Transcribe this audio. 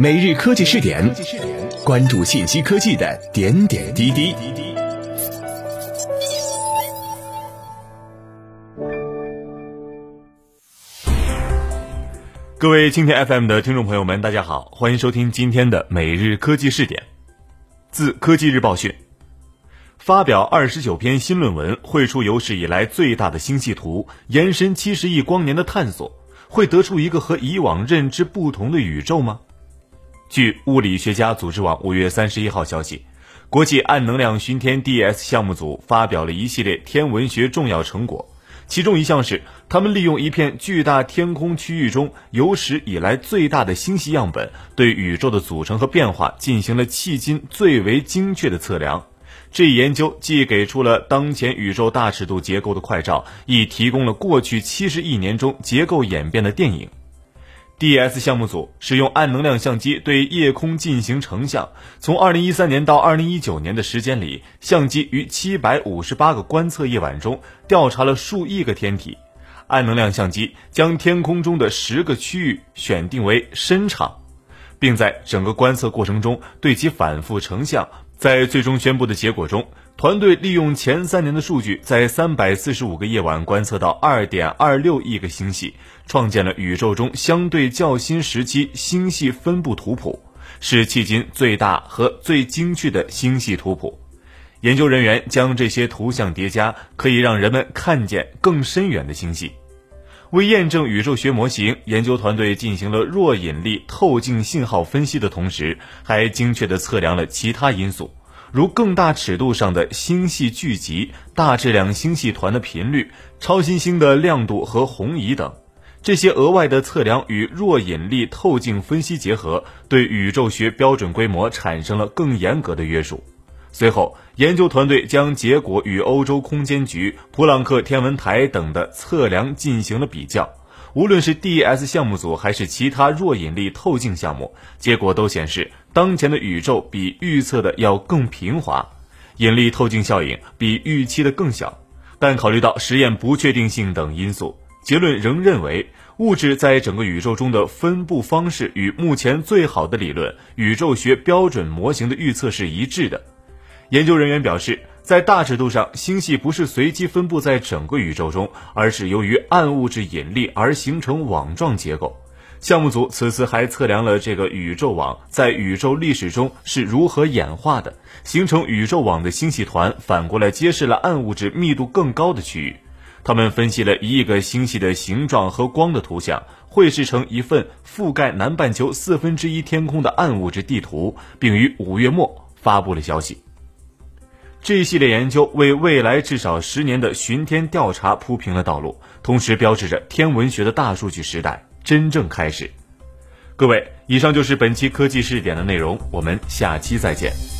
每日科技试点，关注信息科技的点点滴滴。各位蜻蜓 FM 的听众朋友们，大家好，欢迎收听今天的每日科技试点。自科技日报讯，发表二十九篇新论文，绘出有史以来最大的星系图，延伸七十亿光年的探索，会得出一个和以往认知不同的宇宙吗？据物理学家组织网五月三十一号消息，国际暗能量巡天 DS 项目组发表了一系列天文学重要成果，其中一项是他们利用一片巨大天空区域中有史以来最大的星系样本，对宇宙的组成和变化进行了迄今最为精确的测量。这一研究既给出了当前宇宙大尺度结构的快照，亦提供了过去七十亿年中结构演变的电影。D.S 项目组使用暗能量相机对夜空进行成像，从2013年到2019年的时间里，相机于758个观测夜晚中调查了数亿个天体。暗能量相机将天空中的十个区域选定为深场，并在整个观测过程中对其反复成像。在最终宣布的结果中，团队利用前三年的数据，在三百四十五个夜晚观测到二点二六亿个星系，创建了宇宙中相对较新时期星系分布图谱，是迄今最大和最精确的星系图谱。研究人员将这些图像叠加，可以让人们看见更深远的星系。为验证宇宙学模型，研究团队进行了弱引力透镜信号分析的同时，还精确地测量了其他因素，如更大尺度上的星系聚集、大质量星系团的频率、超新星的亮度和红移等。这些额外的测量与弱引力透镜分析结合，对宇宙学标准规模产生了更严格的约束。随后，研究团队将结果与欧洲空间局、普朗克天文台等的测量进行了比较。无论是 DES 项目组还是其他弱引力透镜项目，结果都显示当前的宇宙比预测的要更平滑，引力透镜效应比预期的更小。但考虑到实验不确定性等因素，结论仍认为物质在整个宇宙中的分布方式与目前最好的理论宇宙学标准模型的预测是一致的。研究人员表示，在大尺度上，星系不是随机分布在整个宇宙中，而是由于暗物质引力而形成网状结构。项目组此次还测量了这个宇宙网在宇宙历史中是如何演化的，形成宇宙网的星系团反过来揭示了暗物质密度更高的区域。他们分析了一亿个星系的形状和光的图像，绘制成一份覆盖南半球四分之一天空的暗物质地图，并于五月末发布了消息。这一系列研究为未来至少十年的巡天调查铺平了道路，同时标志着天文学的大数据时代真正开始。各位，以上就是本期科技试点的内容，我们下期再见。